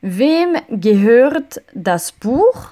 Wem gehört das Buch?